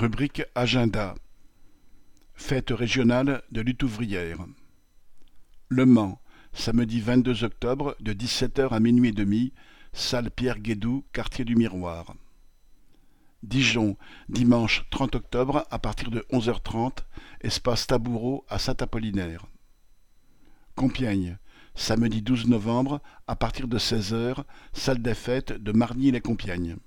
Rubrique Agenda Fête régionale de lutte ouvrière. Le Mans, samedi 22 octobre, de 17h à minuit et demi, salle Pierre Guédou, quartier du Miroir. Dijon, dimanche 30 octobre, à partir de 11h30, espace Taboureau à Saint-Apollinaire. Compiègne, samedi 12 novembre, à partir de 16h, salle des fêtes de Marny-les-Compiègnes.